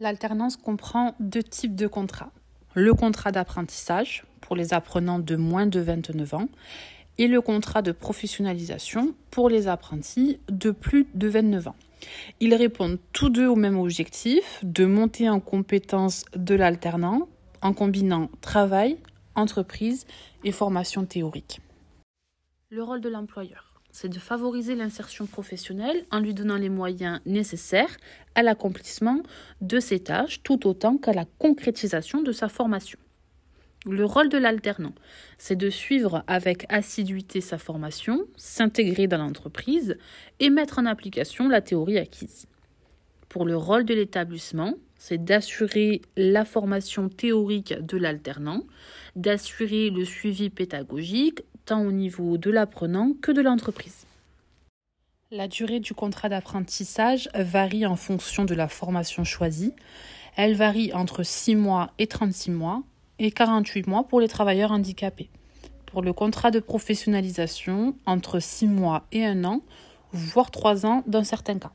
L'alternance comprend deux types de contrats. Le contrat d'apprentissage pour les apprenants de moins de 29 ans et le contrat de professionnalisation pour les apprentis de plus de 29 ans. Ils répondent tous deux au même objectif de monter en compétence de l'alternant en combinant travail, entreprise et formation théorique. Le rôle de l'employeur c'est de favoriser l'insertion professionnelle en lui donnant les moyens nécessaires à l'accomplissement de ses tâches tout autant qu'à la concrétisation de sa formation. Le rôle de l'alternant, c'est de suivre avec assiduité sa formation, s'intégrer dans l'entreprise et mettre en application la théorie acquise. Pour le rôle de l'établissement, c'est d'assurer la formation théorique de l'alternant, d'assurer le suivi pédagogique, tant au niveau de l'apprenant que de l'entreprise. La durée du contrat d'apprentissage varie en fonction de la formation choisie. Elle varie entre 6 mois et 36 mois et 48 mois pour les travailleurs handicapés. Pour le contrat de professionnalisation, entre 6 mois et 1 an, voire 3 ans dans certains cas.